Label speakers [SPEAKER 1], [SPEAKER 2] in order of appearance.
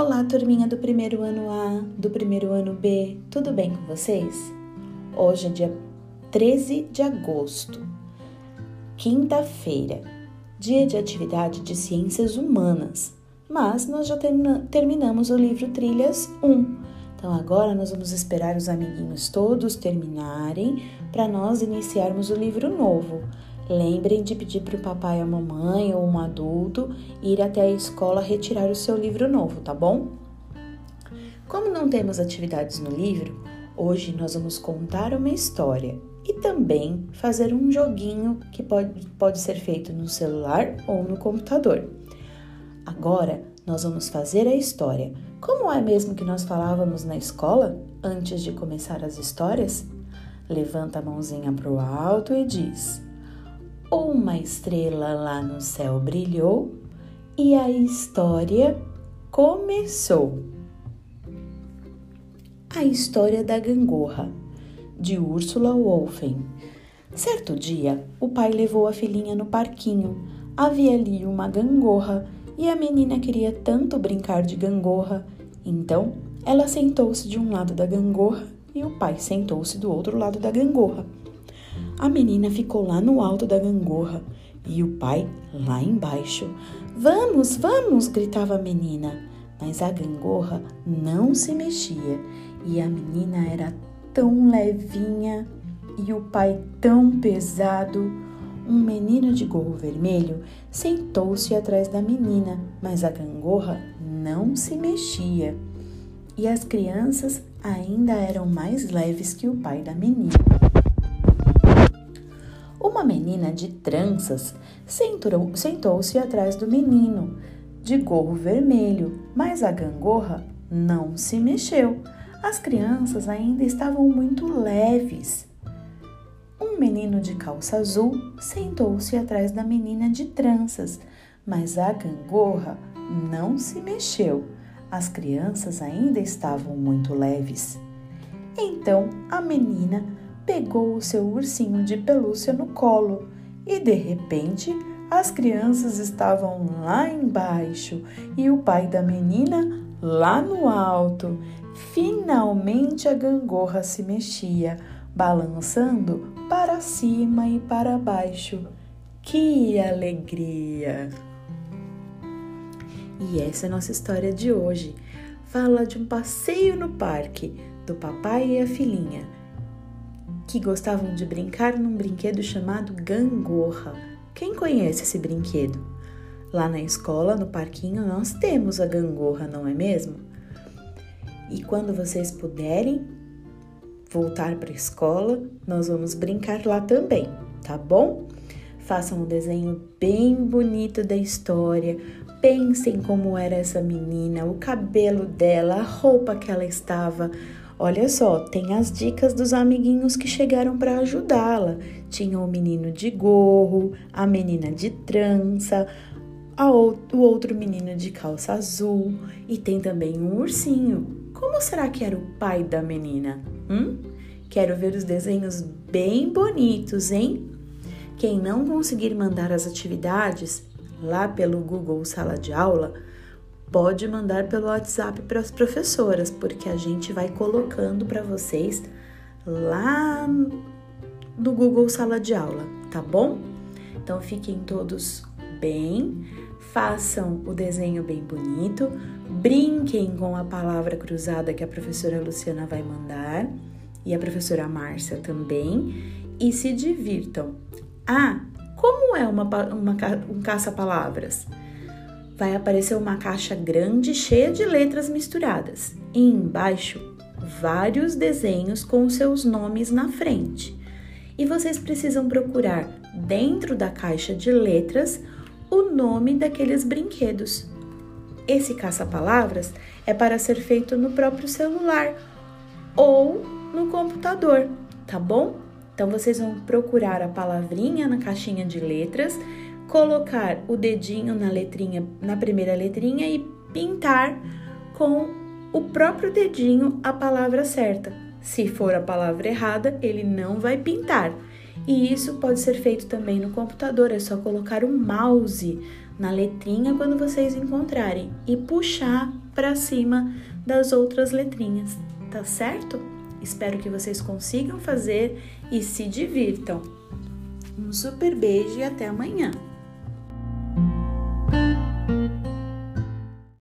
[SPEAKER 1] Olá, turminha do primeiro ano A, do primeiro ano B, tudo bem com vocês? Hoje é dia 13 de agosto, quinta-feira, dia de atividade de ciências humanas, mas nós já termina terminamos o livro Trilhas 1. Então agora nós vamos esperar os amiguinhos todos terminarem para nós iniciarmos o livro novo. Lembrem de pedir para o papai a mamãe ou um adulto ir até a escola retirar o seu livro novo, tá bom? Como não temos atividades no livro, hoje nós vamos contar uma história e também fazer um joguinho que pode, pode ser feito no celular ou no computador. Agora nós vamos fazer a história. Como é mesmo que nós falávamos na escola antes de começar as histórias? Levanta a mãozinha para o alto e diz. Uma estrela lá no céu brilhou e a história começou. A história da gangorra, de Úrsula Wolfen. Certo dia, o pai levou a filhinha no parquinho. Havia ali uma gangorra e a menina queria tanto brincar de gangorra. Então, ela sentou-se de um lado da gangorra e o pai sentou-se do outro lado da gangorra. A menina ficou lá no alto da gangorra e o pai lá embaixo. Vamos, vamos! gritava a menina. Mas a gangorra não se mexia e a menina era tão levinha e o pai tão pesado. Um menino de gorro vermelho sentou-se atrás da menina, mas a gangorra não se mexia. E as crianças ainda eram mais leves que o pai da menina. Uma menina de tranças sentou-se atrás do menino, de gorro vermelho, mas a gangorra não se mexeu. As crianças ainda estavam muito leves. Um menino de calça azul sentou-se atrás da menina de tranças, mas a gangorra não se mexeu. As crianças ainda estavam muito leves. Então a menina pegou o seu ursinho de pelúcia no colo e de repente as crianças estavam lá embaixo e o pai da menina lá no alto. Finalmente a gangorra se mexia, balançando para cima e para baixo. Que alegria! E essa é a nossa história de hoje. Fala de um passeio no parque do papai e a filhinha que gostavam de brincar num brinquedo chamado gangorra. Quem conhece esse brinquedo? Lá na escola, no parquinho, nós temos a gangorra, não é mesmo? E quando vocês puderem voltar para a escola, nós vamos brincar lá também, tá bom? Façam um desenho bem bonito da história. Pensem como era essa menina, o cabelo dela, a roupa que ela estava, Olha só, tem as dicas dos amiguinhos que chegaram para ajudá-la. Tinha o menino de gorro, a menina de trança, o outro menino de calça azul e tem também um ursinho. Como será que era o pai da menina? Hum? Quero ver os desenhos bem bonitos, hein? Quem não conseguir mandar as atividades lá pelo Google Sala de Aula, pode mandar pelo WhatsApp para as professoras, porque a gente vai colocando para vocês lá no Google Sala de Aula, tá bom? Então fiquem todos bem, façam o desenho bem bonito, brinquem com a palavra cruzada que a professora Luciana vai mandar e a professora Márcia também e se divirtam. Ah, como é uma, uma um caça-palavras? Vai aparecer uma caixa grande cheia de letras misturadas e embaixo vários desenhos com seus nomes na frente. E vocês precisam procurar dentro da caixa de letras o nome daqueles brinquedos. Esse caça-palavras é para ser feito no próprio celular ou no computador, tá bom? Então vocês vão procurar a palavrinha na caixinha de letras colocar o dedinho na letrinha, na primeira letrinha e pintar com o próprio dedinho a palavra certa. Se for a palavra errada, ele não vai pintar. E isso pode ser feito também no computador, é só colocar o mouse na letrinha quando vocês encontrarem e puxar para cima das outras letrinhas, tá certo? Espero que vocês consigam fazer e se divirtam. Um super beijo e até amanhã!